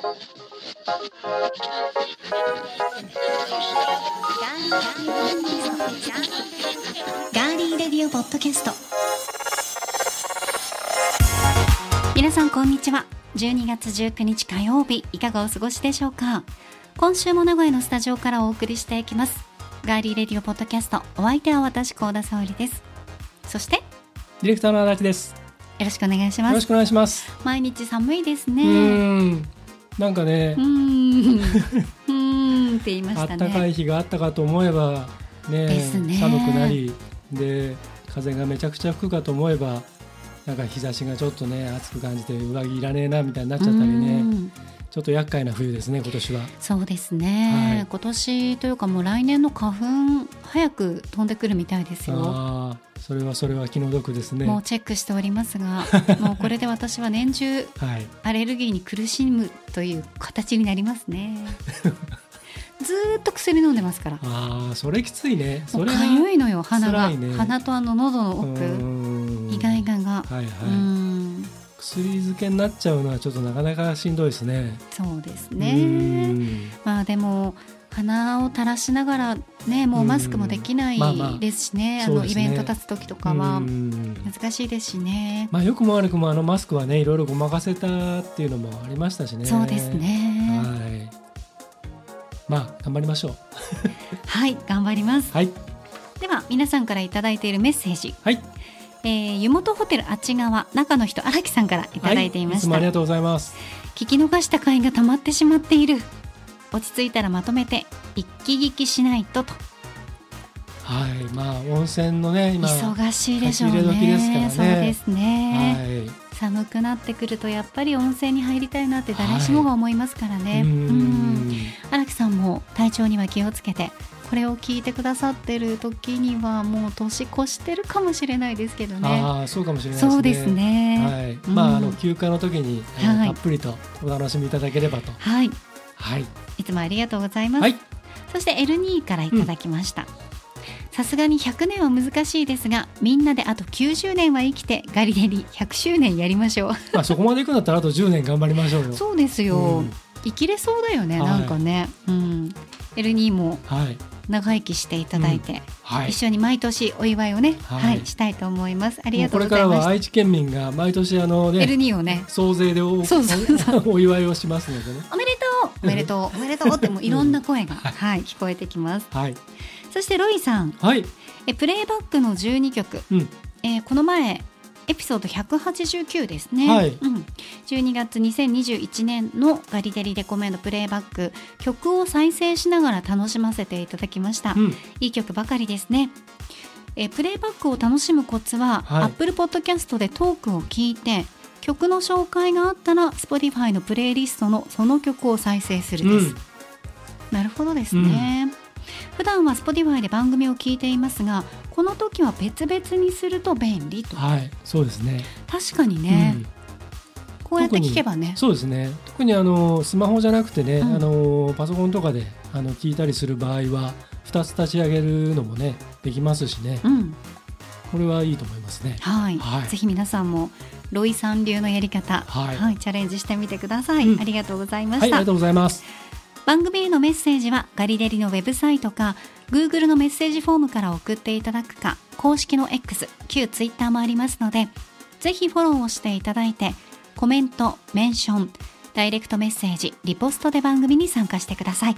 ガーリーレディオポッドキャスト皆さんこんにちは12月19日火曜日いかがお過ごしでしょうか今週も名古屋のスタジオからお送りしていきますガーリーレディオポッドキャストお相手は私高田沙織ですそしてディレクターの足立ですよ。ろしくお願いしますよろしくお願いします。毎日寒いですねーん、なんかねうー、んうーんって言いまあしったたかいね日があったかと思えばねね。寒くなりで風がめちゃくちゃ吹くかと思えばなんか日差しがちょっとね暑く感じて上着いらねえなみたいになっちゃったりうねんちょっと厄介な冬ですね今年は。そうですね、はい。今年というかもう来年の花粉早く飛んでくるみたいですよ。ああそれはそれは気の毒ですね。もうチェックしておりますが もうこれで私は年中はい。アレルギーに苦しむという形になりますね。ずーっと薬飲んでますから。ああそれきついね。そうれがゆいのよ鼻が、ね。鼻とあの喉のう奥ーん。イガイガが、はいはい、うん薬漬けになっちゃうのはちょっとなかなかしんどいですね。そうですうねん。まあでも鼻を垂らしながらねもうマスクもできないまあまあですしね,、そうですね。あのイベント立つ時とかは。うん。難しいですしね、まあ良くも悪くもあのマスクはねいろいろごまかせたっていうのもありましたしね。そうですね。はい。まあ頑張りましょう。はい頑張ります。はい。では皆さんからいただいているメッセージ、はいえー湯本ホテルあっち側中の人荒木さんからいただいていました、はい、つもありがとうございます。聞き逃した回が溜まってしまっている。落ち着いたらまとめて一気聞きしないとと。はいまあ温泉のね今忙しいでしょうね。ね。そうですね、はい。寒くなってくるとやっぱり温泉に入りたいなって誰しもが思いますからね、ううん。ん。荒木さんも体調には気をつけてこれを聞いてくださってる時にはもう年越してるかもしれないですけどね。ああそうかもしれないですね。そうですね。はい、うん。まああの休暇の時に、あのはい。たっぷりとお楽しみいただければと。はい。はい。いつもありがとうございます、はい。そしてエルニーからいただきました、さすがに100年は難しいですがみんなであと90年は生きてガリレリ100周年やりましょう。まあそこまで行くんだったらあと10年頑張りましょうよ。そうですよ、うん。生きれそうだよね、はい。なんかね。うんエルニーもはい。長生きしていただいて、はい。一緒に毎年お祝いをね、は、はいいしたいと思います。ありもがとううこれからは愛知県民が毎年あのた。エルねニーをね、総勢でおそうそうそ お祝いをしますのでね。おめでとう、おめでとう、おめでとうってもういろんな声が、はい、聞こえてきます。はい。そしてロイさん、はい。えプレイバックの12曲、うん。えーこの前エピソード189ですね、はい。うん、12月2021年のガリデリレコメンドプレイバック曲を再生しながら楽しませていただきました、うん。いい曲ばかりですね。えープレイバックを楽しむコツは、はい。Apple Podcast でトークを聞いて曲の紹介があったら Spotify のプレイリストのその曲を再生するです、うん。なるほどですね、普段は Spotify で番組を聞いていますがこの時は別々にすると便利と。はいそうですね。確かにね、うん。こうやって聞けばね。そうですね。特にあのスマホじゃなくてね、うん。あのパソコンとかであの聞いたりする場合は2つ立ち上げるのもねできますしね。うん。これはいいと思いますね。はい、はい。ぜひ皆さんもロイさん流のやり方、はいチャレンジしてみてください、うん。ありがとうございました、はいありがとうございます番組へのメッセージはガリレリのウェブサイトか Google のメッセージフォームから送っていただくか公式の X 旧 Twitter もありますのでぜひフォローをしていただいてコメントメンションダイレクトメッセージリポストで番組に参加してください。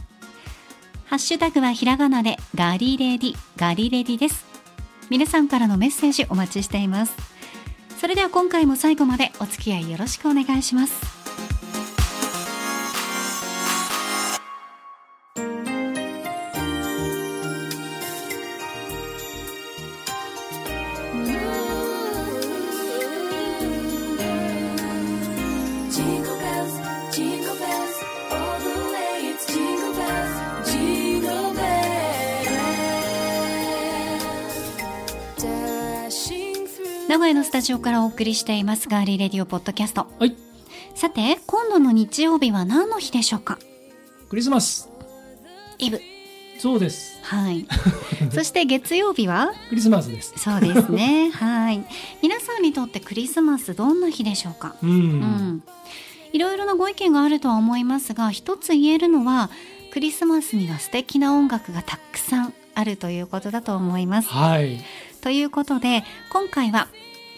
ハッシュタグはひらがなでガリレディガリレディです。皆さんからのメッセージお待ちしています。それでは今回も最後までお付き合いよろしくお願いします。ジオからお送りしていますガーリーレディオポッドキャスト。はい。さて今度の日曜日は何の日でしょうか？クリスマス。イブ。そうです。はい。そして月曜日は？クリスマスです。そうですね。はい。皆さんにとってクリスマスどんな日でしょうか？うん、うん。いろいろなご意見があるとは思いますが一つ言えるのはクリスマスには素敵な音楽がたくさんあるということだと思います。はい。ということで今回は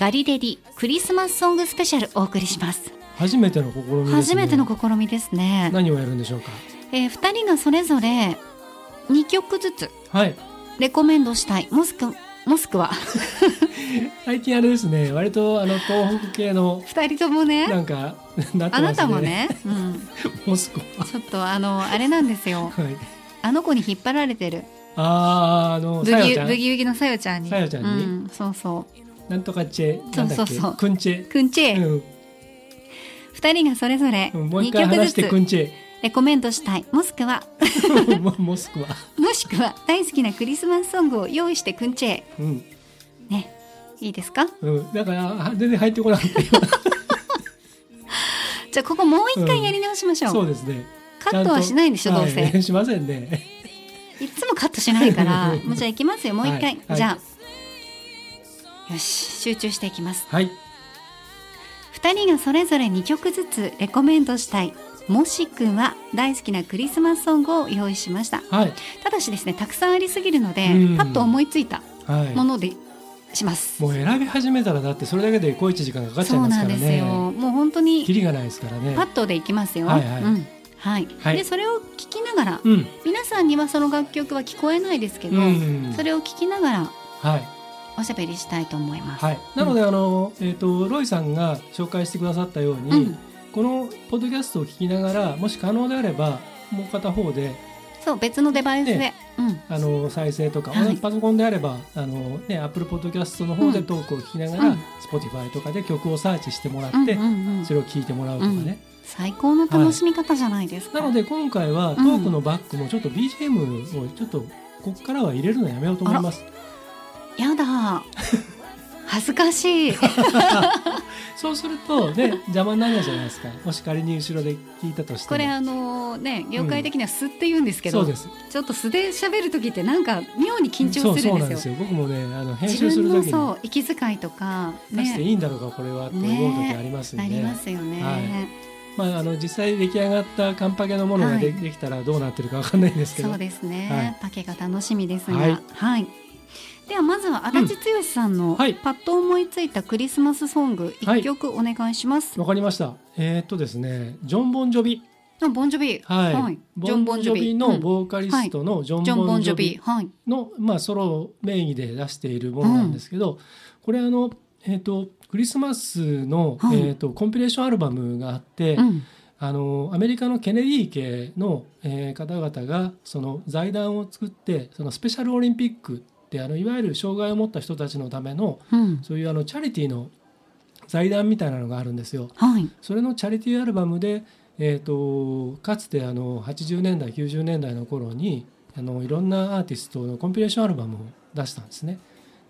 ガリレディクリスマスソングスペシャルお送りします。初めての試みですね。初めての試みですね。何をやるんでしょうか？えー、2人がそれぞれ2曲ずつはい。レコメンドしたい。もしくもしくは 最近あれですね。割とあの東北系の2人ともね。なんかなってますね。あなたもね、うん、モスクワちょっとあのあれなんですよ。はい。あの子に引っ張られてる。あーあのブギウギのさよちゃんに。さよちゃんに？うん、そうそなんとかチェそうそうそう。クンチェうくんちえ、うん。2人がそれぞれうんもう2一回話して曲ずつレコメンドしたい。もしくは。ェモモスクワもしくは大好きなクリスマスソングを用意してくんちえ。うん。ね。いいですか？うん。だからあ全然入ってこなかったよじゃあここもう一回やり直しましょう、そうですね。カットはしないんでしょどうせ、はい。しませんね。いつもカットしないから。もうじゃあ行きますよ。もう一回、はい。はい。じゃあよし集中していきます。はい。2人がそれぞれ2曲ずつレコメンドしたい。もしくは大好きなクリスマスソングを用意しました。はい。ただしですねたくさんありすぎるのでうん。パッと思いついたはい。ものでします、もう選び始めたらだってそれだけで小一時間かかっちゃいそうますからなんですよ。ねもう本当にキリがないですからね。パッとでいきますよ。はいはい。うん。はい。はい。でそれを聞きながらうん。皆さんにはその楽曲は聞こえないですけど、うん。それを聞きながらはいおしゃべりしたいと思います、はい。なのであのえっとロイさんが紹介してくださったようにうん、このポッドキャストを聞きながらもし可能であればもう片方でそう別のデバイスで、ねうん。あの再生とか、はい。パソコンであればあの、ね、Apple Podcast の方でトークを聞きながら、うん。Spotify とかで曲をサーチしてもらって、うんうんうん。それを聞いてもらうとかね、最高の楽しみ方じゃないですか、なので今回はトークのバックもちょっと BGM をちょっとここからは入れるのやめようと思いますやだ。恥ずかしい。そうするとね邪魔にならないじゃないですか。もし仮に後ろで聞いたとしても。これあのね業界的には素って言うんですけど、そうです。ちょっと素で喋る時ってなんか妙に緊張するんでよ。そうなんですすよ。僕もねあの編自集する分の時に。そう息遣いとか出していねいんだろうかこれはと思う時ありますんで、ありますよね、はい。まあ、あの実際出来上がったカンパケのものがで,、きたらどうなってるかわかんないんですけど。そうですね、はい。パケが楽しみですが。ははいい、ではまずは足立剛さんのはい。パッと思いついたクリスマスソングはい。一曲お願いします、わかりました。えーっとですねジョン・ボンジョビ。あボンジョビ。はい、ジョン・ボンジョビのボーカリストのジョン・ボンジョビ。ビ。はい。の、まあ、ソロ名義で出しているものなんですけど、これあの、えー、とクリスマスの、はい。えー、とコンピレーションアルバムがあって、うん。あのアメリカのケネディ家の、えー方々がその財団を作ってそのスペシャルオリンピックってあのいわゆる障害を持った人たちのためのうんそういうあのチャリティーの財団みたいなのがあるんですよ。はいそれのチャリティーアルバムで、えー、とかつてあの80年代90年代の頃にあのいろんなアーティストのコンピレーションアルバムを出したんですね。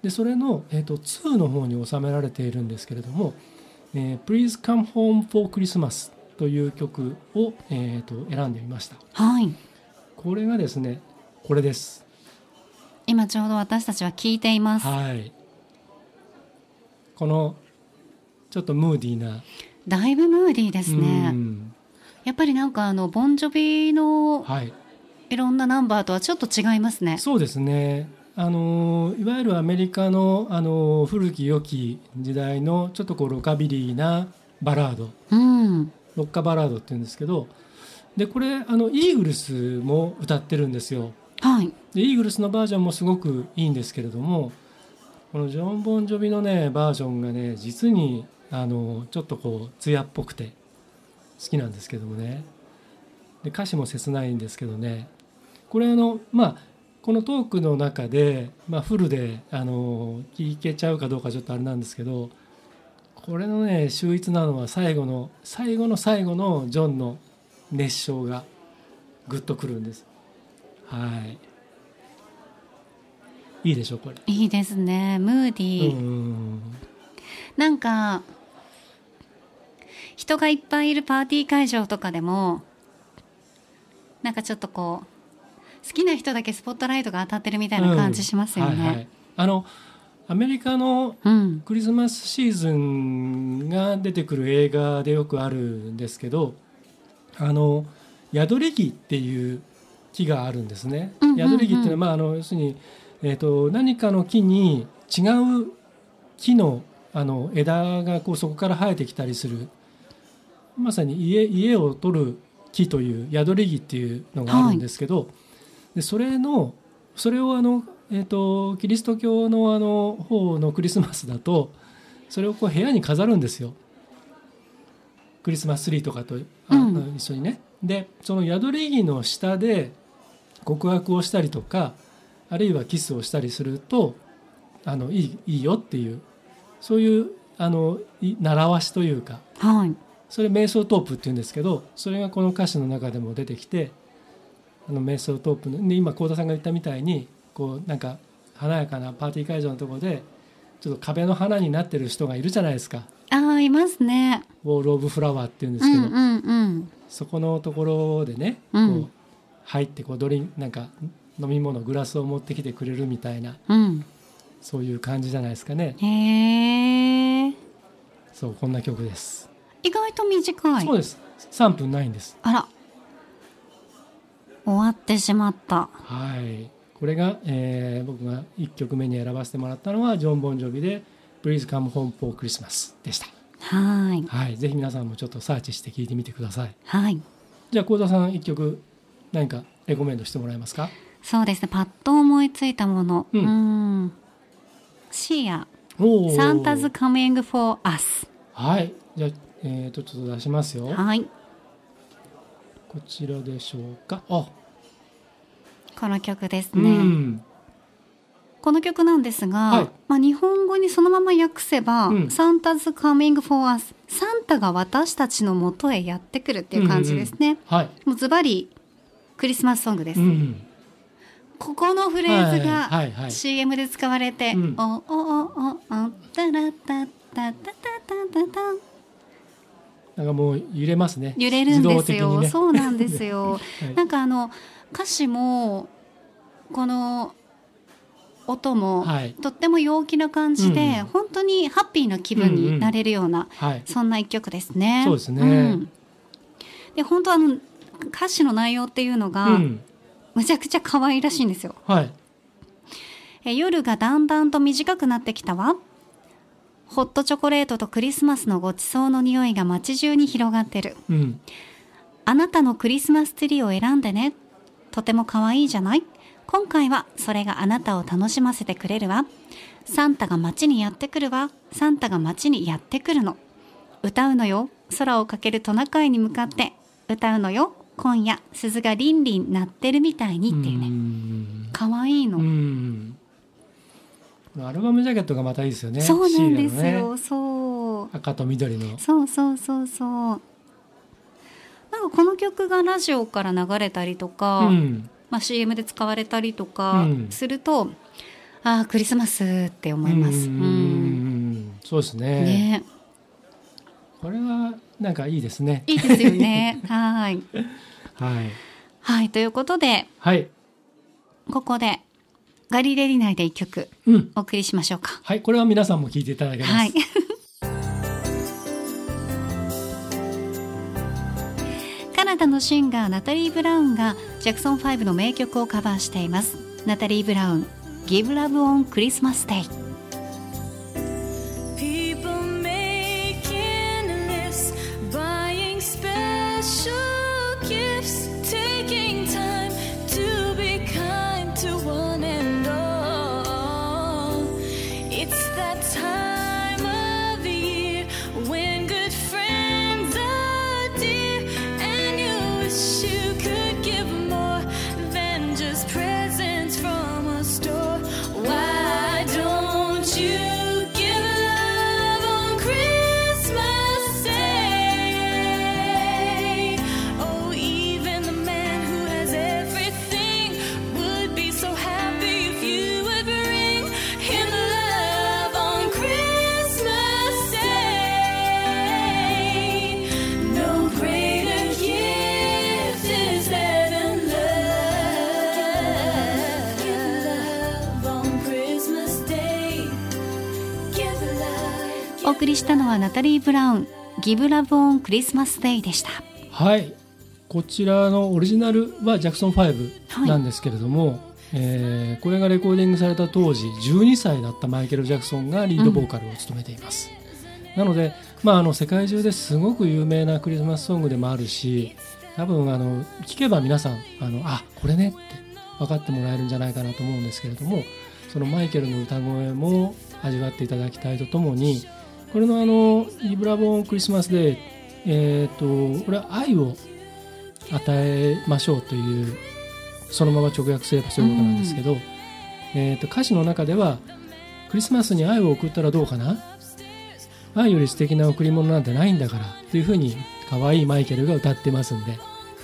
でそれの、えー、と2の方に収められているんですけれども「えー Please Come Home for Christmas」という曲を、えー、と選んでみました。はいこれがですねこれです。今ちょうど私たちは聞いていますはい。このちょっとムーディーなだいぶムーディーですうねんやっぱりなんかあのボンジョビのはい。いろんなナンバーとはちょっと違いますねそうですね。あのいわゆるアメリカのあの古き良き時代のちょっとこうロカビリーなバラード、うんロッカバラードって言うんですけど、でこれあのイーグルスも歌ってるんですよ。はいでイーグルスのバージョンもすごくいいんですけれども、このジョンボンジョビのねバージョンがね実にあのちょっとこう艶っぽくて好きなんですけどもね。で歌詞も切ないんですけどね。これあのまあこのトークの中で、まあ、フルであの聞けちゃうかどうかちょっとあれなんですけどこれのね秀逸なのは最後の最後の最後のジョンの熱唱がグッとくるんですはい。いいでしょこれ。いいですね。ムーディー、うんなんか人がいっぱいいるパーティー会場とかでもなんかちょっとこう好きな人だけスポットライトが当たってるみたいな感じしますよね。うん。はいはい。あのアメリカのうん、クリスマスシーズンが出てくる映画でよくあるんですけどあの宿り木っていう木があるんですね。うんうんうん宿り木っていうのは、まあ、あの要するに、えー、と何かの木に違う木のあの枝がこうそこから生えてきたりするまさに家家を取る木という宿り木っていうのがあるんですけど、でそれのそれをあの、えー、とキリスト教のあの方のクリスマスだとそれをこう部屋に飾るんですよクリスマスツリーとかとあうん一緒にね。でその宿り木の下で告白をしたりとかあるいはキスをしたりするとあのいいいいよっていうそういうあのい習わしというかはい。それ瞑想トープっていうんですけどそれがこの歌詞の中でも出てきてあの瞑想トープので今幸田さんが言ったみたいにこうなんか華やかなパーティー会場のところでちょっと壁の花になってる人がいるじゃないですか。ああいますね。ウォール・オブ・フラワーっていうんでうすけど、んうんうん。そこのところでね、うん。こう入ってこうドリンなんか飲み物グラスを持ってきてくれるみたいなうん。そういう感じじゃないですかね。へえそうこんな曲です、意外と短い。そうです。3分ないんです。あら。終わってしまった。はい。これが、えー僕が1曲目に選ばせてもらったのはジョン・ボンジョビで「Please Come Home for Christmas」でした。はい。はい。ぜひ皆さんもちょっとサーチして聴いてみてください。はい。じゃあ幸田さん1曲何かレコメンドしてもらえますか？そうですね。パッと思いついたもの。ううん。んシーサンタズ coming for us はい。じゃあ、えー、とちょっと出しますよ。はい。こちらでしょうか？あ、この曲ですうね、ん。この曲なんですが、はい。まあ、日本語にそのまま訳せばうん「サンタズ coming for us」サンタが私たちの元へやってくるっていう感じですね、はい、もうズバリクリスマスソングです、うん、ここのフレーズはいがはいはい。CM で使われて「うん。おおおおおタラタタタタタタタなんかもう揺れますね揺れるんですよ、ねそうなんですよはいなんかあの歌詞もこの音もはいとっても陽気な感じで、うん本当にハッピーな気分になれるような、はいそんな一曲ですね。そうですねんで本当あの歌詞の内容っていうのが、うんむちゃくちゃ可愛らしいんですよ。はいえ夜がだんだんと短くなってきたわ。ホットチョコレートとクリスマスのごちそうの匂いが街中に広がってる。うんあなたのクリスマスツリーを選んでね。とても可愛いじゃない？今回はそれがあなたを楽しませてくれるわ。サンタが街にやってくるわ。サンタが街にやってくるの。歌うのよ。空をかけるトナカイに向かって。歌うのよ。今夜、鈴がリンリン鳴ってるみたいにっていうね。ね可愛いの。うんアルバムジャケットがまたいいですよねそうなんですよ。ねそう。赤と緑のそうそうそうそう。なんかこの曲がラジオから流れたりとか、うんまあ、CM で使われたりとかうんすると、ああクリスマスって思います。ううんんそうですねね、これはなんかいいですねいいですよね。はい。はいはい、ということで、はいここで、ガリレディ内で一曲うんお送りしましょうか。はいこれは皆さんも聞いていただけますはい。カナダのシンガーナタリー・ブラウンがジャクソン5の名曲をカバーしています。ナタリー・ブラウン、Give Love on Christmas Day。送りしたのはナタリー・ブラウン「ギブ・ラブ・オン・クリスマス・デイ」でした。はい。こちらのオリジナルはジャクソン5なんですけれども、えーこれがレコーディングされた当時12歳だったマイケル・ジャクソンがリードボーカルを務めています、なので、まあ、あの世界中ですごく有名なクリスマスソングでもあるし多分あの聞けば皆さんあのあこれねって分かってもらえるんじゃないかなと思うんですけれどもそのマイケルの歌声も味わっていただきたいとともにこれのあの「イブラボンクリスマスデイ」えー、とこれは愛を与えましょうというそのまま直訳すればそういうことなんですけど、えー、と歌詞の中ではクリスマスに愛を送ったらどうかな？愛より素敵な贈り物なんてないんだからというふうに可愛いマイケルが歌ってますんで、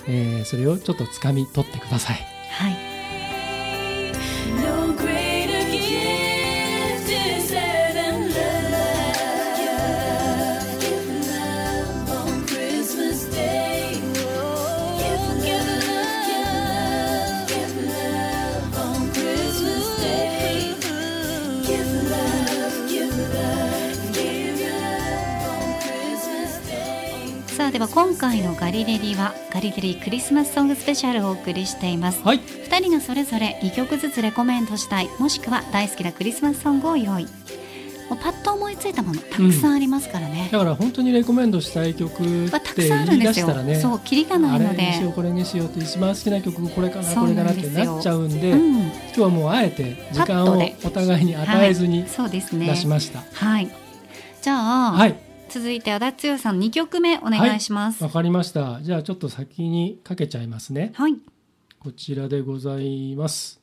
えーそれをちょっとつかみ取ってください。はい、は今回のガリレディはガリレディクリスマスソングスペシャルをお送りしています。はい、2人がそれぞれ2曲ずつレコメントしたいもしくは大好きなクリスマスソングを用意。もうパッと思いついたものたくさんありますからね、だから本当にレコメンドしたい曲まあ、ったてくさんある言い出したらねそうキリがないのあれにしようでこれにしようって一番好きな曲これかなこれかなってなっちゃうんで、うん。今日はもうあえて時間をお互いに与えずにはい、そうですね。出しました。はい。じゃあ、はい、続いて足立剛さん2曲目お願いします。わかりました。じゃあちょっと先にかけちゃいますね。はい、こちらでございます。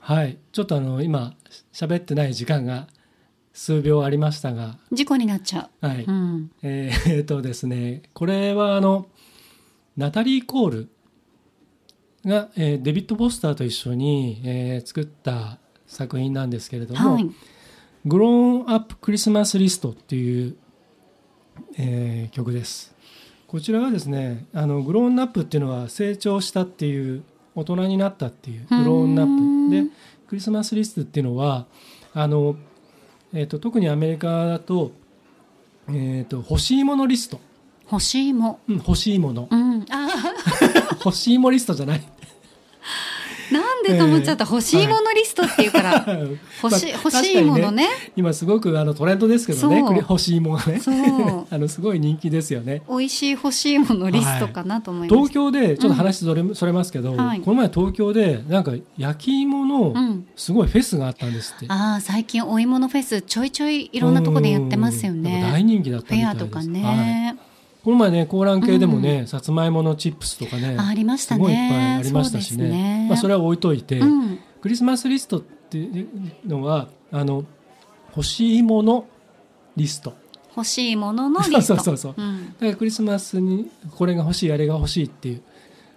はい、ちょっとあの今喋ってない時間が数秒ありましたが、事故になっちゃはい、う、うん、えーえーとですね、これはあのナタリー・コールが、えーデビッド・ボスターと一緒に、えー作った作品なんですけれども、はい。グローンアップクリスマスリストっていう、えー曲です。こちらはですね、あのグローンアップっていうのは成長したっていう大人になったっていうグローンアップでクリスマスリストっていうのはあの、えー、と特にアメリカだと,、えー、と欲しいものリスト、欲しいも。うん、欲しいもの。うん。あ 欲しいもリストじゃないーなんでと思っちゃった、欲しいものリストっていうから、欲し欲しいものね。今すごくあのトレンドですけどね欲しいものがね あのすごい人気ですよね。美味しい欲しいものリストかなと思いま東す、京でちょっと話それ,、それますけど、はい。この前東京でなんか焼き芋のうんすごいフェスがあったんですって、ああ最近お芋のフェスちょいちょいいろんなとこでやってますようん。なんか大ね人気だっフたみたいです。ェアとかはい。ね、この前ね高蘭系でもね、さつまいものチップスとかねあありましたね。すごいいっぱいありましたしね。ね。まあ、それは置いといて、うん。クリスマスリストっていうのはあの欲しいものリスト。欲しいもののリスト。そうそうそうそう。うん。だからクリスマスにこれが欲しいあれが欲しいっていう。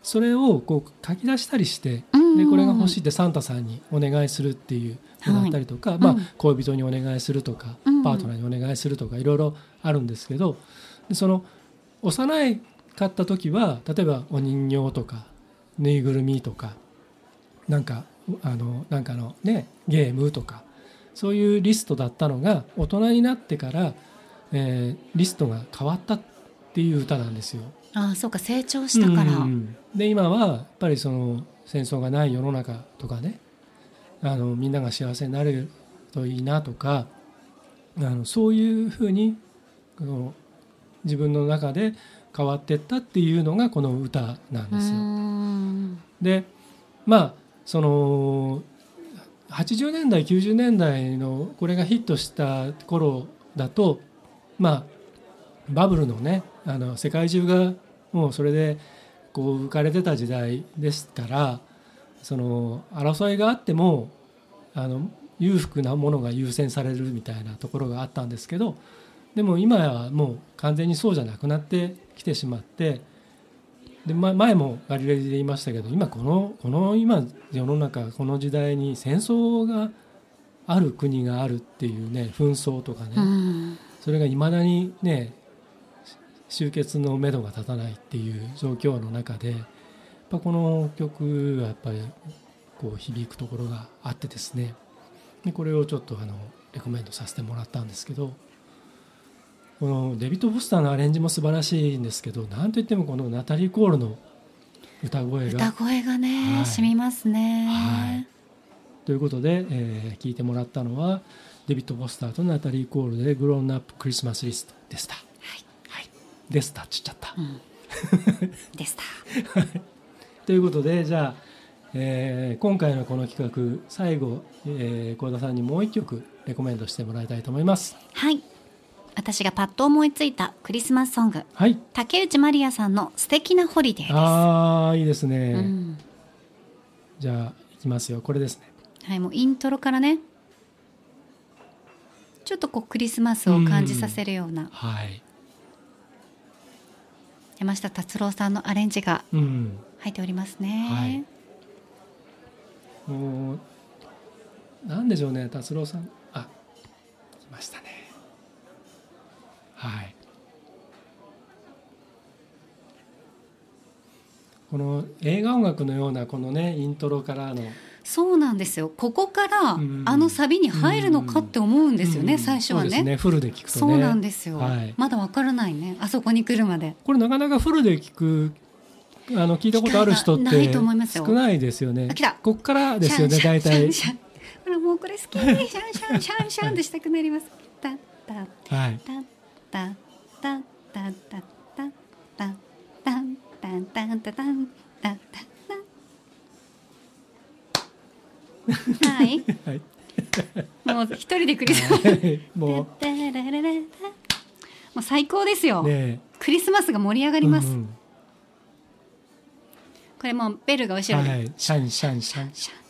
それをこう書き出したりしてうんでこれが欲しいってサンタさんにお願いするっていうのだったりとか、まあいうん、恋人にお願いするとか、うん。パートナーにお願いするとかいろいろあるんですけどでその幼いかった時は例えばお人形とかぬいぐるみとかなんかあのなんかのねゲームとかそういうリストだったのが大人になってから、えーリストが変わったっていう歌なんですよ。ああそうか成長したから、うんで今はやっぱりその戦争がない世の中とかねあのみんなが幸せになれるといいなとかあのそういうふうにこの自分の中で変わっていったっていうのがこの歌なんうですよ。でまあその80年代90年代のこれがヒットした頃だとまあバブルのねあの世界中がもうそれでこう浮かれてた時代ですからその争いがあってもあの裕福なものが優先されるみたいなところがあったんですけどでも今はもう完全にそうじゃなくなってきてしまってで、ま、前もガリレディで言いましたけど今このこの今世の中この時代に戦争がある国があるっていうね紛争とかね、うん。それがいまだにね終結のめどが立たないっていう状況の中でやっぱこの曲はやっぱりこう響くところがあってですね。でこれをちょっとあのレコメンドさせてもらったんですけどこのデビッド・フォスターのアレンジも素晴らしいんですけどなんといってもこのナタリー・コールの歌声が。歌声がね、はい。染みますね、はい。ということで、えー聞いてもらったのはデビッド・フォスターとナタリー・コールで「グローンアップ・クリスマス・リスト」でした。はい、でした。っちっちゃった。うん。でした。ということでじゃあ、えー今回のこの企画最後えー幸、田さんにもう一曲レコメンドしてもらいたいと思います。はい私がパッと思いついたクリスマスソング。はい、竹内まりやさんの「素敵なホリデー」です。ああいいですね、うんじゃあいきますよ。これですね。はい、もうイントロからね。ちょっとこうクリスマスを感じさせるような。はい、山下達郎さんのアレンジがうん、入っておりますね、はい。もうなんでしょうね達郎さん。あ来ましたねはい。この映画音楽のようなこのねイントロからの。そうなんですよ。ここからうん。あのサビに入るのかって思うんですよね、うん。最初はね。ね。フルで聞くとね。そうなんですよ、はい。まだわからないね。あそこに来るまで。これなかなかフルで聞くあの聞いたことある人って機会がないと思いますよ。少ないですよね。こっからですよね大体シャンシャンシャン。ほらもうこれ好き。シャンシャンシャンシャンってしたくなります。はいタタタタタタタタンタンタンタタンタッタッタはいはいもう一人でクリスマスもタッタララララもう最高ですよ、クリスマスが盛り上がります、これもうベルが後ろで、シャンシャンシャンシャン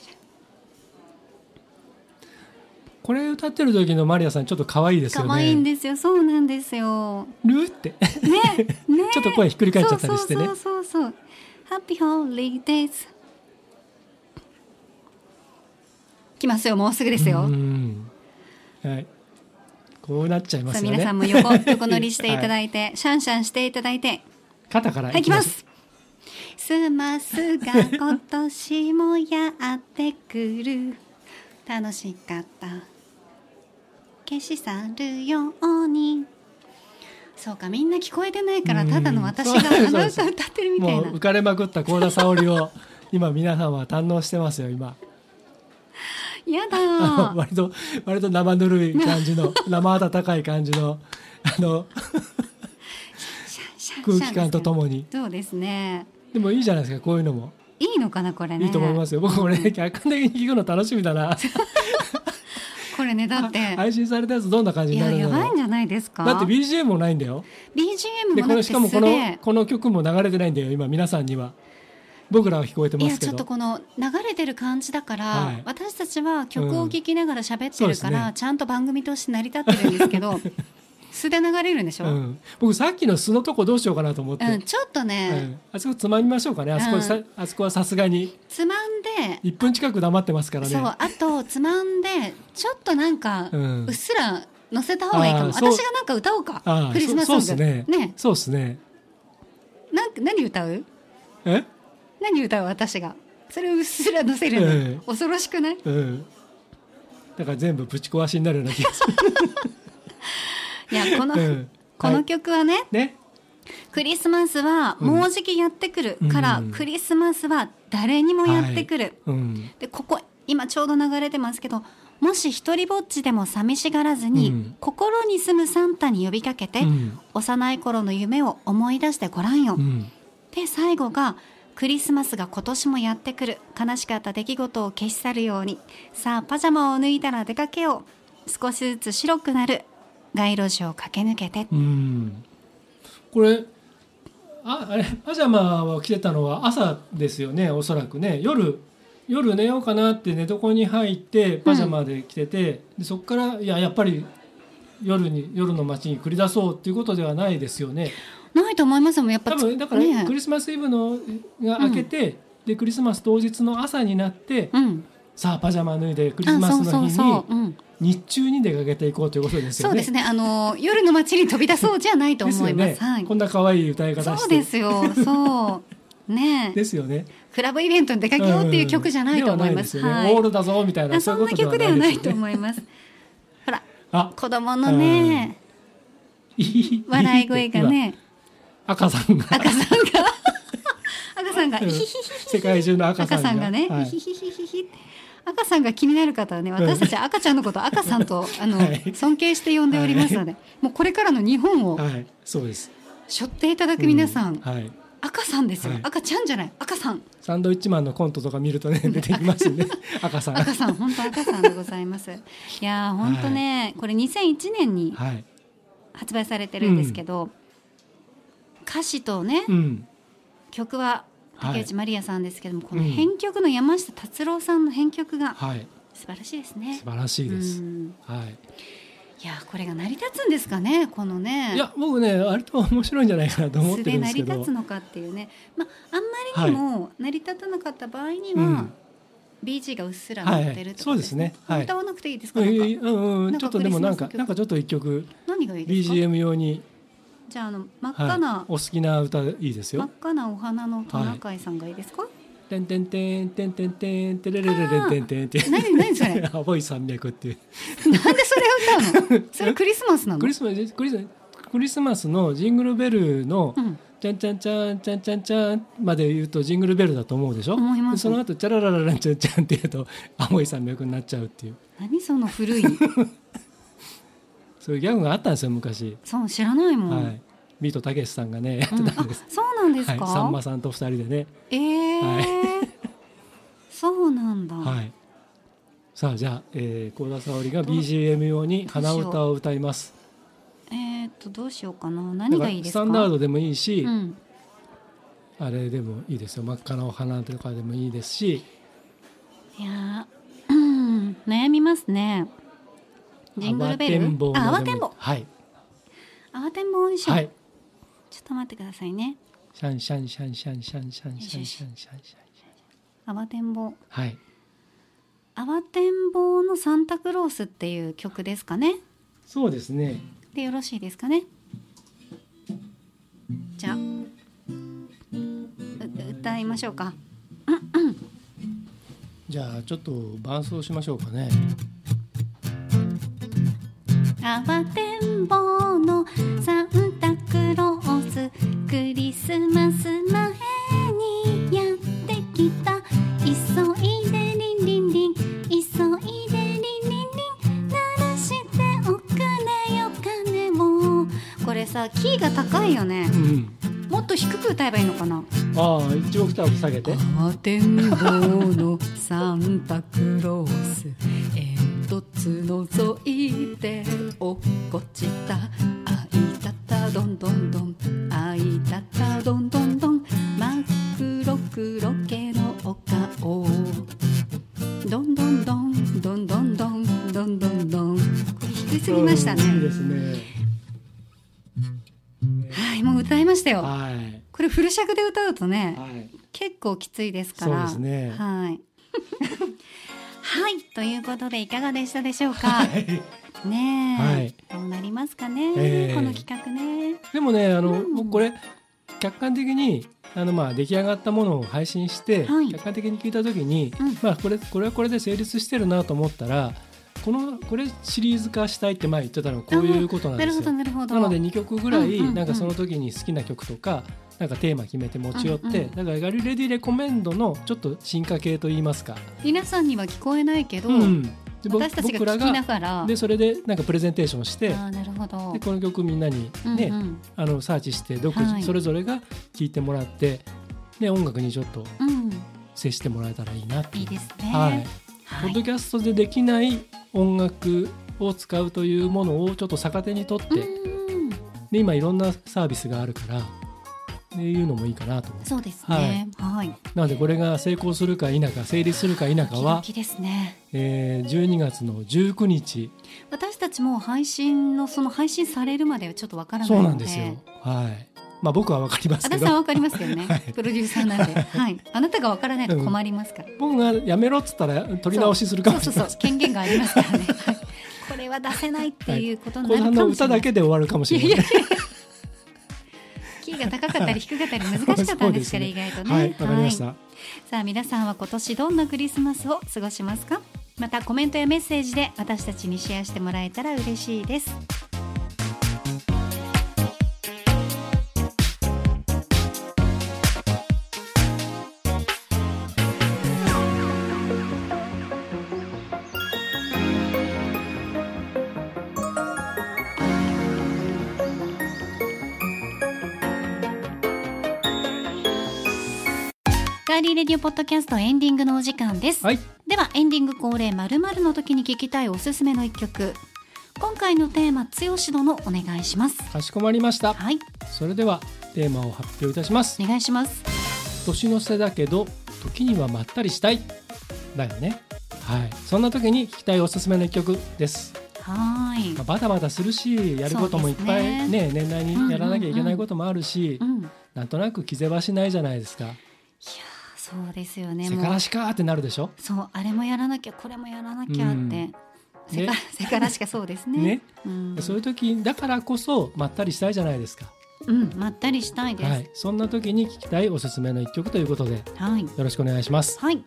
これ歌ってる時のマリアさんちょっと可愛いですよね。可愛いんですよ。そうなんですよ。ルーって。ね ね。ちょっと声ひっくり返っちゃったりしてね。そうそうそうそう。ハッピーホーリーデイズ来ますよ。もうすぐですよ、うん。はい。こうなっちゃいますよね。皆さんも横 横乗りしていただいて、シャンシャンしていただいて。肩からはい、行きます。スマスが今年もやってくる。楽しかった。消し去るように。そうか、みんな聞こえてないから、うんただの私が歌歌ってるみたいな浮。かれまくった幸田沙織を今皆さんは堪能してますよ今やだあのー。割と割と生ぬるい感じの 生温かい感じのあの空気感とともにそうですね。でもいいじゃないですかこういうのもいいのかな、これね。いいと思いますよ僕これ客観的に聞くの楽しみだな これね、だって。配信されたやつどんな感じになるんだろうやばいんじゃないですか？だって BGM もないんだよ BGM もなくしかもこの。この曲も流れてないんだよ今皆さんには僕らは聞こえていやちょっとこの流れてる感じだから、はい私たちは曲を聴きながら喋ってるから、ねちゃんと番組として成り立ってるんですけど 素で流れるんでしょ、ううん。ん、僕さっきの素のとこどうしようかなと思って、ちょっとね、うん。あそこつまみましょうかね。あそこさ、うあそこはさすがに。つまんで、1分近く黙ってますからね。そうあとつまんでちょっとなんか、ううんっすら乗せた方がいいかも。私がなんか歌おうか。クリスマスソング。そそうですね。そうですね。なんか何歌う？え？何歌う？私が。それをうっすら乗せるの、ええ恐ろしくない？うん。だから全部ぶち壊しになるような気がす いやこの、る、うん、このはい曲はね、ね。クリスマスはもうじきやってくるから、うん。クリスマスは誰にもやってくる、うん。でここ今ちょうど流れてますけどもし一人ぼっちでも寂しがらずに、うん。心に住むサンタに呼びかけて、うん。幼い頃の夢を思い出してごらんよ、うん。で最後がクリスマスが今年もやってくる。悲しかった出来事を消し去るように。さあパジャマを脱いだら出かけよう。少しずつ白くなる街路樹を駆け抜けて。うん。これああれパジャマを着てたのは朝ですよねおそらくね。夜夜寝ようかなって寝床に入ってパジャマで着てて、でそこからいややっぱり夜に夜の街に繰り出そうっていうことではないですよね。ないと思いますもんやっぱ多分だから、ねクリスマスイブのが明けて、でクリスマス当日の朝になって、うん。さあパジャマ脱いでクリスあマスの日にうん、日中に出かけていこうということですよね。そうですね。あの夜の街に飛び出そうじゃないと思います。ですよね、はい。こんな可愛い歌い方して。そうですよ。そう。ね。え ですよね。クラブイベントに出かけようっていう曲じゃないと思います。ではない。ですよね。はいオールだぞみたいなそんな曲ではないと思います。ほら。あ。子供のね笑い声がね。赤さんが。赤さんが。赤さんが。世界中の赤さんが。赤さんがね、はい。ヒヒヒヒヒ赤さんが気になる方はね私たち赤ちゃんのことを赤さんと あの、はい。尊敬して呼んでおりますので、もうこれからの日本をはい。そうです。背負っていただく皆さん、うはい。赤さんですよ、はい。赤ちゃんじゃない。赤さん。サンドイッチマンのコントとか見るとね出てきますね。赤さん。赤さん本当赤さんでございます。いやー本当ね、これ2001年にはい。発売されてるんですけど、歌詞とね、うん。曲ははい竹内まりやさんですけども、このうん。編曲の山下達郎さんの編曲がはい。素晴らしいですね。素晴らしいです。うん。はい。いやーこれが成り立つんですかねこのね。いや僕ね割と面白いんじゃないかなと思ってるんですけど。り立つのかっていうね、まあ、あんまりにも成り立たなかった場合には、うん。BG がうっすら乗ってるとかですね。はい。歌わなくていいですか,、うんうん。ちょっとでもなんかなんかちょっと一曲何がいいですか？BGM 用にじゃああの真っはい。赤な、お好きな歌いいです真っよ赤なお花のトナカイさんがいいですか、てんてんてんてんてんてんてれれれれんてんてんてん何何それ？青い山脈っていう。なんでそれ歌うの？それクリスマスなの？クリスマスクリスクリスマスのジングルベルのうん。ちゃんちゃんちゃんちゃんちゃんちゃんまで言うとジングルベルだと思うでしょ？思います。でその後チャラララランチャンチャンって言うと青い山脈になっちゃうっていう。何その古いそういうギャグがあったんですよ昔、そう知らないもん、はい。ビートたけしさんがねやってたんです、そうなんですはい、か、さんまさんと二人でね。えー。はい。そうなんだ、はい。さあじゃあえー幸、田沙織が BGM 用に鼻歌を歌います。えー、っとどうしようかな。だ何がいいですか？スタンダードでもいいし、うん、あれでもいいですよ。真っ赤なお花とかでもいいですし。いやーうん。悩みますねジングルベル？あ慌てんぼはい。慌てんぼオーディション、はい。ちょっと待ってくださいね。シャンシャンシャンシャンシャンシャンシャンシャンシャン。シャン慌てんぼはい。慌てんぼのサンタクロースっていう曲ですかね。そうですね。でよろしいですかね。じゃあう歌いましょうか。じゃあちょっと伴奏しましょうかね慌てんぼうのサンタクロースクリスマス前にやってきた急いでリンリンリン急いでリンリンリン鳴らしておくれよ鐘をこれさキーが高いよね。うんもっと低く歌えばいいのかな？ああ一オクターブ下げて。慌てんぼうのサンタクロース覗いて落っこちた。あいたたどんどんどん。あいたたどんどんどん。真っ黒黒毛のお顔どんどんどんどんどんどんどんどんどん。これ低すぎましたうんいいねですね。はいもう歌いましたよ。はい。これフル尺で歌うとねはい。結構きついですから。そうですね。はいはいということでいかがでしたでしょうか？ねえ、はい。どうなりますかね、ええ。この企画ね。でもねあの、うん。僕これ客観的にあのまあ出来上がったものを配信して、はい。客観的に聞いた時に、うん。まあこれこれはこれで成立してるなと思ったらこのこれシリーズ化したいって前言ってたのはこういうことなんですよ。どなので2曲ぐらい、うんうんうんなんかその時に好きな曲とかなんかテーマ決めて持ち寄って、うんうんだからガリレディレコメンドのちょっと進化系といいますか、皆さんには聞こえないけど、うん。私たちが聞きながら。でそれでなんかプレゼンテーションしてああなるほど。でこの曲みんなにね、うんうん。あのサーチして独自、はい。それぞれが聴いてもらって、ね、音楽にちょっとうん。接してもらえたらいいなっていいですね。はいポはい。ッドキャストでできない音楽を使うというものをちょっと逆手にとって、うん。で今いろんなサービスがあるからっていうのもいいかなとそうですね。はい、なのでこれが成功するか否か成立するか否かは、キですね。えー、12月の19日。私たちも配信のその配信されるまではちょっとわからないそうのでなんですよ。はいまあ僕はわかりますけど。わかりますけどね、はい。プロデューサーなんで、はい、あなたがわからないと困りますから、僕がやめろっつったら取り直しするかもしれない。そう。そうそう権限がありますからね、はい、これは出せないっていうことになるかもしれない、歌だけで終わるかもしれない。キーが高かったり低かったり難しかったんですから意外とね。はい。わかりました、はい。さあ皆さんは今年どんなクリスマスを過ごしますか？またコメントやメッセージで私たちにシェアしてもらえたら嬉しいですガーリーレディオポッドキャストエンディングのお時間です、はい。ではエンディング恒例まるの時に聞きたいおすすめの一曲。今回のテーマ剛殿お願いします。かしこまりました。はい。それではテーマを発表いたします。お願いします。年の瀬だけど時にはまったりしたい。だよね。はい。そんな時に聴きたいおすすめの一曲です、はーい。まあバタバタするしやることもいっぱいそうですね。年内にやらなきゃいけないこともあるし、うん。いやなんとなく気ぜわしないじゃないですかそうですよね。せからしかーってなるでしょ？そうあれもやらなきゃこれもやらなきゃって、うん。せか せからしかそうですね。ね。うん、そういう時だからこそまったりしたいじゃないですか。うん、まったりしたいです。はい。そんな時に聴きたいおすすめの一曲ということでよはい。ろしくお願いします。はい。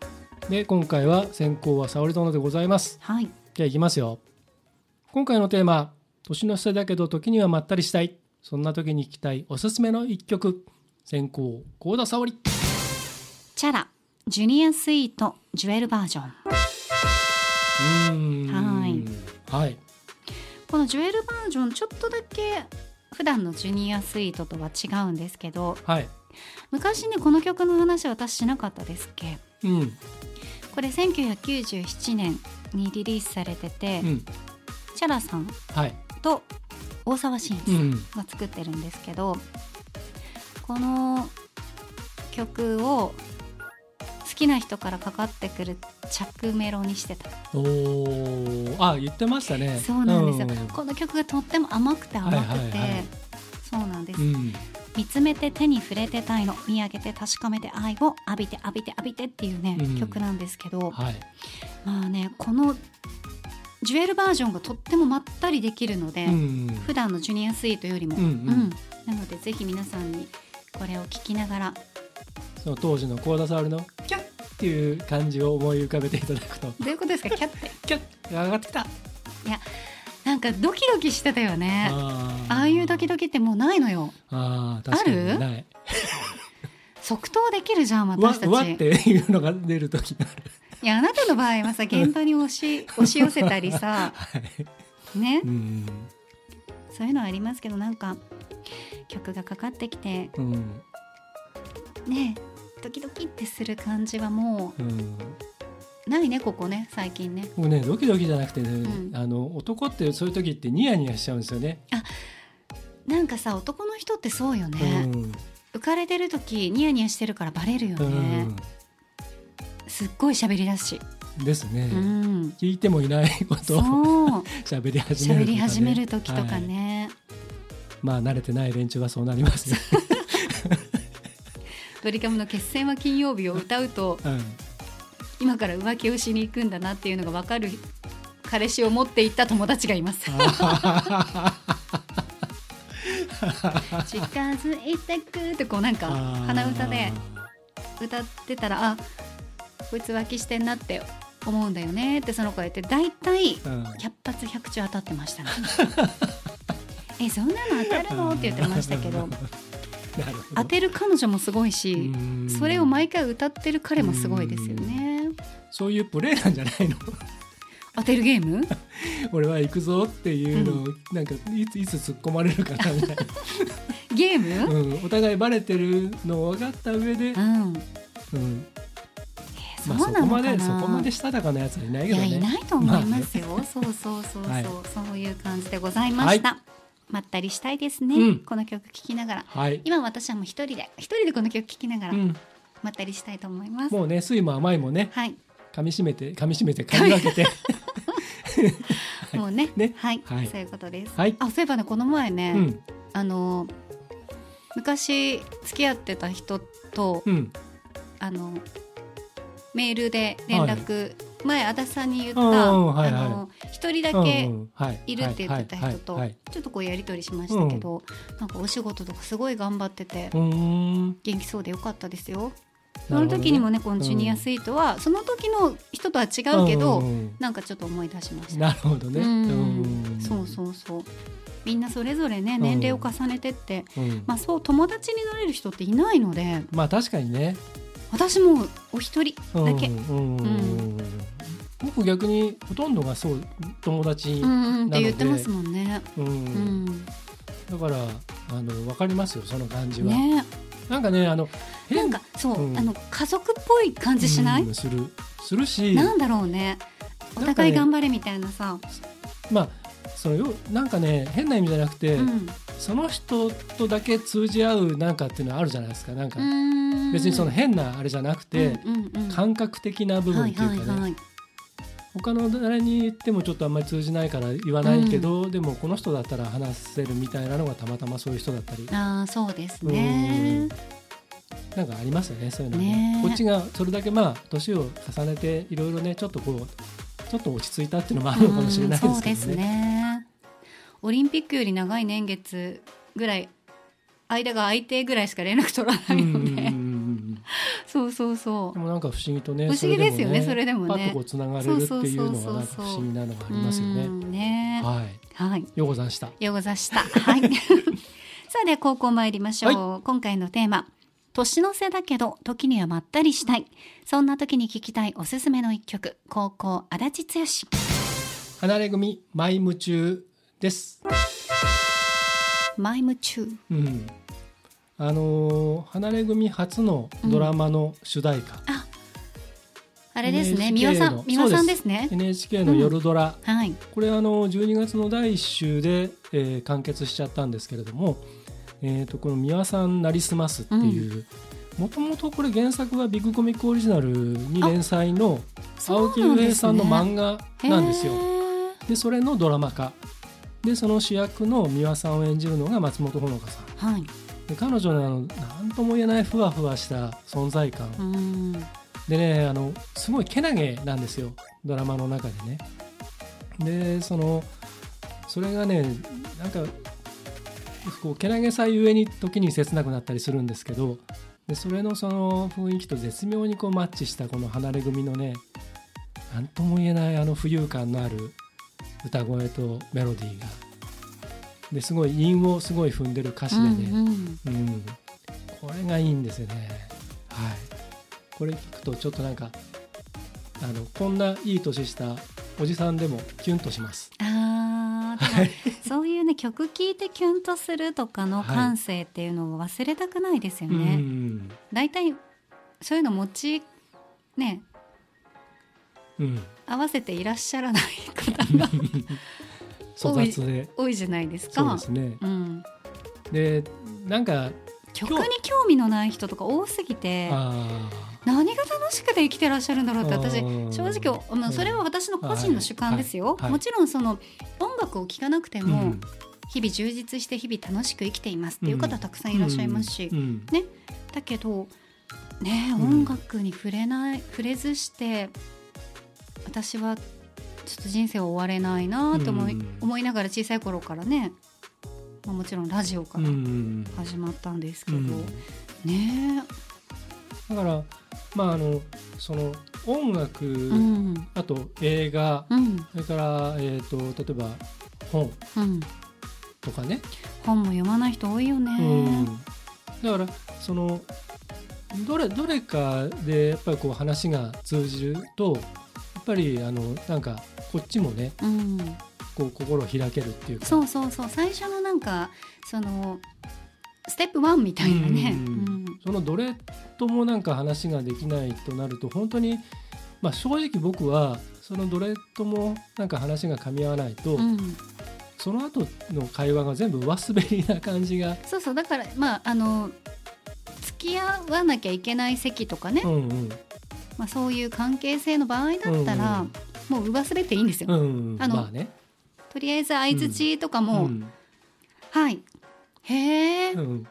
で今回は先行は沙織殿でございます。はい。じゃあいきますよ。今回のテーマ年の瀬だけど時にはまったりしたい。そんな時に聴きたいおすすめの一曲。先行幸田沙織チャラジュニアスイートジュエルバージョン。はい。はい。このジュエルバージョンちょっとだけ普段のジュニアスイートとは違うんですけどはい。昔ねこの曲の話私しなかったですっけ？うん。これ1997年にリリースされてて、うん。チャラさんはい。と大沢慎一さうん。んが作ってるんですけど、この曲を好きな人からかかってくる着メロにしてた。おー。あ言ってましたね。そうなんですよ、うん。この曲がとっても甘くて甘くて、はいはいはいそうなんです、うん。見つめて手に触れてたいの見上げて確かめて愛を浴びて浴びて浴びてっていうね、うん。曲なんですけどはい。まあねこのジュエルバージョンがとってもまったりできるので、うん。普段のジュニアスイートよりも、うんうん。なのでぜひ皆さんにこれを聞きながら。その当時の幸田沙織の？キャッっていう感じを思い浮かべていただくと。どういうことですか？キャって。キャッ上がってきた。なんかドキドキしてたよね。あー。ああいうドキドキってもうないのよ。あー確かあるにない。即答できるじゃん私たち。うわっていうのが出る時がある。いやあなたの場合はさ現場に押し 押し寄せたりさ。はい。ね。うん。そういうのはありますけどなんか曲がかかってきて。うん。ねドキドキってする感じはもうん。うないねここね最近ね。もうねドキドキじゃなくてね、うん。あの男ってそういう時ってニヤニヤしちゃうんですよね。なんかさ男の人ってそうよね、うん。浮かれてる時ニヤニヤしてるからバレるようね、ん。すっごい喋り出すし、ですね、うん、聞いてもいないことを 喋り始めるね、喋り始める時とかはい。ね、まあ慣れてない連中はそうなりますよ、ドリカムの決戦は金曜日を歌うとうん、今から浮気をしに行くんだなっていうのが分かる彼氏を持っていった友達がいます。近づいてくってこうなんか鼻歌で歌ってたらあこいつ浮気してんなって思うんだよねってその子が言って大体うん。100発100中当たってましたね。えそんなの当たるの？って言ってましたけど当てる彼女もすごいしうん。それを毎回歌ってる彼もすごいですよね。そういうプレーなんじゃないの？当てるゲーム？俺は行くぞっていうのを、なんかいついつ突っ込まれるかなみたいな、ゲーム？うん、お互いバレてるのを分かった上で、うん、うん、そまあそこまでそこまでしたたかなやつはいないいやけどね。いないと思いますよ、そうそうそうそう、はい。そういう感じでございました、まったりしたいですね、うん。この曲聴きながら。はい、今私はもう一人で一人でこの曲聴きながらうん、まったりしたいと思います、もうね酸いも甘いもねはい。噛みしめて噛みしめて噛み分けて。もうね。ね。はい、はい。そういうことです、はい。あそういえばねこの前ね、うん。あの昔付き合ってた人と、うん。あのメールで連絡、前足立さんに言った、一人だうんけいいるって言ってた人とちょっとこうやり取りしましたけど、なんかお仕事とかすごい頑張ってて元気そうでよかったですよ。その時にもねこのジュニアスイートは、その時の人とは違うけど、んんなんかちょっと思い出しました。なるほどね。うん。うん。そうそうそう。みんなそれぞれねん。年齢を重ねてって、うん。まあそう友達になれる人っていないので。まあ確かにね私もお一人だけ、僕逆にほとんどがそう友達うんうん。って言ってなのでますもんね。うんうん、だからあの分かりますよその感じは、ね。なんかねあのなんかそう、うん。あの家族っぽい感じしない、うんするするし。なんだろうね。お互い頑張れみたいなさ。まあそのよなんかね変な意味じゃなくて、うん。その人とだけ通じ合うなんかっていうのはあるじゃないですか。なんか、別にその変なあれじゃなくて、うんうんうん。感覚的な部分っていうかね、他の誰に言ってもちょっとあんまり通じないから言わないけど、でもこの人だったら話せるみたいなのがたまたまそういう人だったりああそうですね。なんかありますよねそういうのね。ね。こっちがそれだけまあ年を重ねていろいろねちょっとこうちょっと落ち着いたっていうのもあるのかもしれないですけどね。オリンピックより長い年月ぐらい間が空いてぐらいしか連絡取らないので、うんうそうそうそでもなんか不思議とね不思議ですよねそれでもねパッとこうつながれるっていうのそうそうそうそう。はなんか不思議なのがあうりますよね。うんね。はい。はい。ようござんした。ようござした。はい。さあでは高校参りましょう、今回のテーマ。年の瀬だけど時にはまったりしたい。そんな時に聞きたいおすすめの一曲。高校足立剛。離れ組マイ夢中です。マイム中うん。あのー離れ組初のドラマの主題歌、あれですね。美輪さのん美輪さんですね。NHK の夜ドラ、はい。これあの12月の第1週で、えー完結しちゃったんですけれども、えー、とこの「三輪さんなりすます」っていうもともとこれ原作はビッグコミックオリジナルに連載の青木雄平さんの漫画なんですよ。でそれのドラマ化でその主役の三輪さんを演じるのが松本穂香さん。はい。で彼女のあの何とも言えないふわふわした存在感、うん。でねあのすごいけなげなんですよ。ドラマの中でね。でそのそれがねなんかこうけなげさゆえに時に切なくなったりするんですけどでそれのその雰囲気と絶妙にこうマッチしたこの離れ組のね何とも言えないあの浮遊感のある歌声とメロディーがですごい韻をすごい踏んでる歌詞でね、うんうんうん、これがいいんですよね。はい。これ聞くとちょっとなんかあのこんないい年したおじさんでもキュンとします。あそういうね曲聴いてキュンとするとかの感性っていうのを忘れたくないですようね。ん。大体そういうの持ちねうん。合わせていらっしゃらない方が 粗雑で。多いじゃないですか。そうですね。うん、で、なんか曲に興味のない人とか多すぎてあ何が楽しくて生きてらっしゃるんだろうって私うん正直あのそれは私の個人の主観ですよ、はい。はい。もちろんその音楽を聴かなくてあ。も、うん。日々充実して日々楽しく生きていますっていう方たくさんいらっしゃいますし、うん。だけどねうん。音楽に触れない触れずして私はちょっと人生を終われないなと思い,、うん思いながら小さい頃からね、まあ、もちろんラジオかうらん始まったんですけど、うん。ね。だからまああのその音楽、えうん。あと映画、うん。それからえっ、と例えば本うん。とかね。本も読まない人多いよね、うん、だからそのどれどれかでやっぱりこう話が通じるとぱりあのなんかこっちもねうん。こう心を開けるっていうか。そうそうそう。最初のなんかそのステップ1みたいなね、うんうんそのどれともなんか話ができないとなると本当に、まあ、正直僕はそのどれともなんか話が噛み合わないと、うん。その後の会話が全部上滑りな感じが、そうそう。だからまああの付き合わなきゃいけない席とかね、うんうんまあ、そういう関係性の場合だったら、うんもう上滑っていいんですよ、うん、あのまあね、とりあえず相づちとかも、うん。はい。へえ、うん。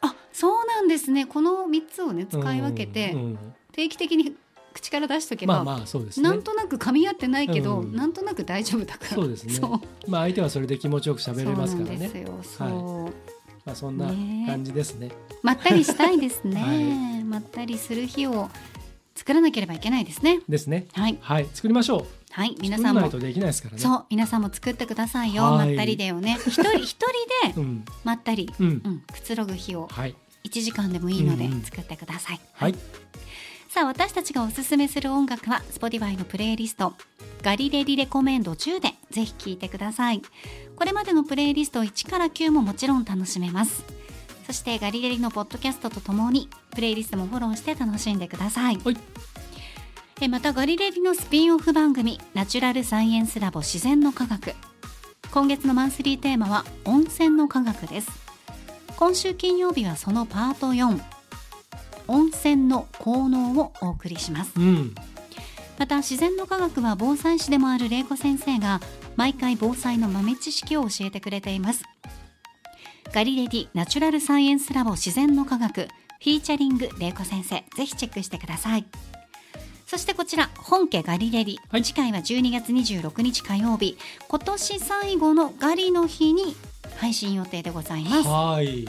あそうなんですね。この3つをね使い分けて、定期的に口から出しとけば、まあまあそうですね。なんとなく噛み合ってないけど、うんなんとなく大丈夫だから。そうですね。まあ相手はそれで気持ちよく喋れますからね。そうまあそんな感じですね。まったりしたいですね、はまったりする日を作らなければいけないですね。ですね。はい。はい。作りましょう。はい。皆さんも作らないとできないですからね。そう。皆さんも作ってくださいよ、はい。まったりでをね。一人一人でうん。まったり、うん。うん、くつろぐ日をはい。1時間でもいいので作ってください、はい。さあ私たちがおすすめする音楽は Spotify のプレイリストガリレリレコメンド10でぜひ聴いてください。これまでのプレイリスト1から9ももちろん楽しめますそしてガリレリのポッドキャストとともにプレイリストもフォローして楽しんでください。はい。えまたガリレリのスピンオフ番組ナチュラルサイエンスラボ自然の科学。今月のマンスリーテーマは温泉の科学です。今週金曜日はそのパート4温泉の効能をお送りします。うん。また自然の科学は防災士でもある玲子先生が毎回防災の豆知識を教えてくれていますガリレディナチュラルサイエンスラボ自然の科学フィーチャリング玲子先生ぜひチェックしてください。そしてこちら本家ガリレディ、はい。次回は12月26日火曜日。今年最後のガリの日に配信予定でございます。はい。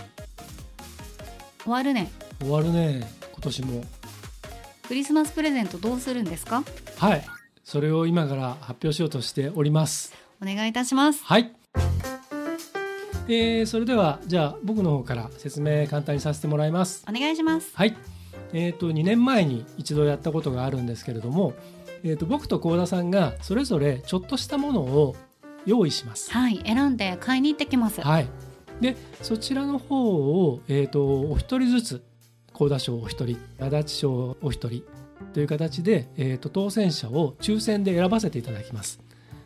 終わるね。終わるね。今年も。クリスマスプレゼントどうするんですか？はい。それを今から発表しようとしております。お願いいたします。はいえー、それではじゃあ僕の方から説明簡単にさせてもらいます。お願いします。はい。えー、と2年前に一度やったことがあるんですけれども、えー、と僕と幸田さんがそれぞれちょっとしたものを用意します。はい。選んで買いに行ってきます。はい。でそちらの方を、えー、とお一人ずつ幸田賞お一人足立賞お一人という形で、えー、と当選者を抽選で選ばせていただきます。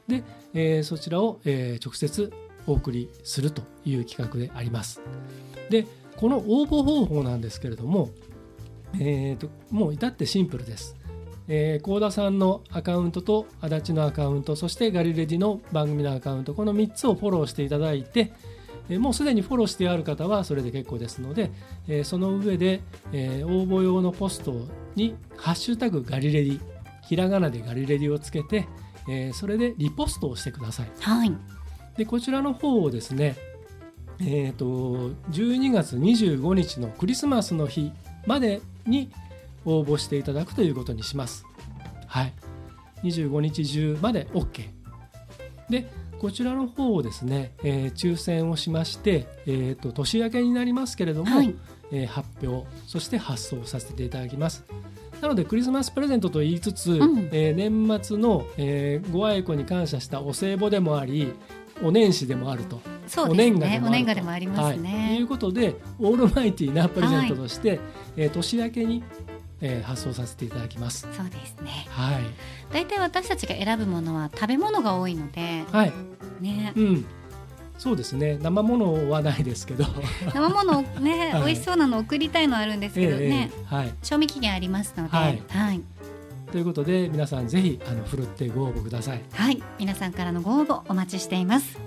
で、えーそちらを、えー直接お送りするという企画であります。でこの応募方法なんですけれども、えー、ともう至ってシンプルです。えー、田さんのアカウントと足立のアカウントそしてガリレディの番組のアカウントこの3つをフォローしていただいて、えーもうすでにフォローしてある方はそれで結構ですので、えーその上で、えー応募用のポストに「ハッシュタグガリレディ」ひらがなでガリレディをつけて、えそれでリポストをしてください。はい。でこちらの方をですねえー、と12月25日のクリスマスの日までに応募していただくということにします。はい、25日中まで OK。でこちらの方をですね、えー抽選をしまして、えー、と年明けになりますけれども、はいえー発表そして発送させていただきます。なのでクリスマスプレゼントと言いつつ、んえー年末の、えーご愛顧に感謝したお歳暮でもありお年始でもあると。おそうです年賀でもあると。ねお年賀でもありますはい、いうことでオールマイティなプレゼントとして、えー年明けに、えー発送させていただきます。そうですね。はい、大体私たちが選ぶものは食べ物が多いのではい、ね。うん、そうですね。生ものはないですけど、生ものをね、はい。美味しそうなの送りたいのあるんですけどね、ええはい。賞味期限ありますので、ははいい、ということで皆さんぜひあのふるってご応募ください。はい、皆さんからのご応募お待ちしています。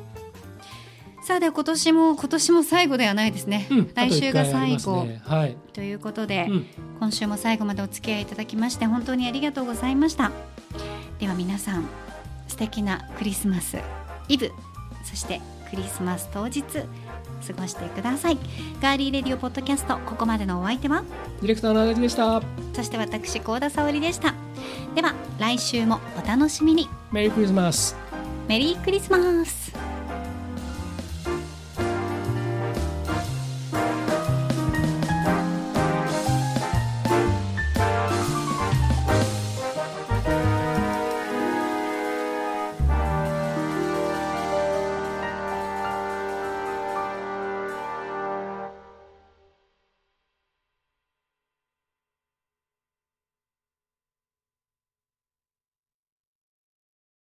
さあでは今年も今年も最後ではないですね。うん、来週が最後ね。はい。ということで、うん、今週も最後までお付き合いいただきまして本当にありがとうございました。では皆さん素敵なクリスマスイブそしてクリスマス当日過ごしてください。ガーリーレディオポッドキャストここまでのお相手は？ディレクターの足立でした。そして私高田沙織でした。では来週もお楽しみにメリークリスマス。メリークリスマス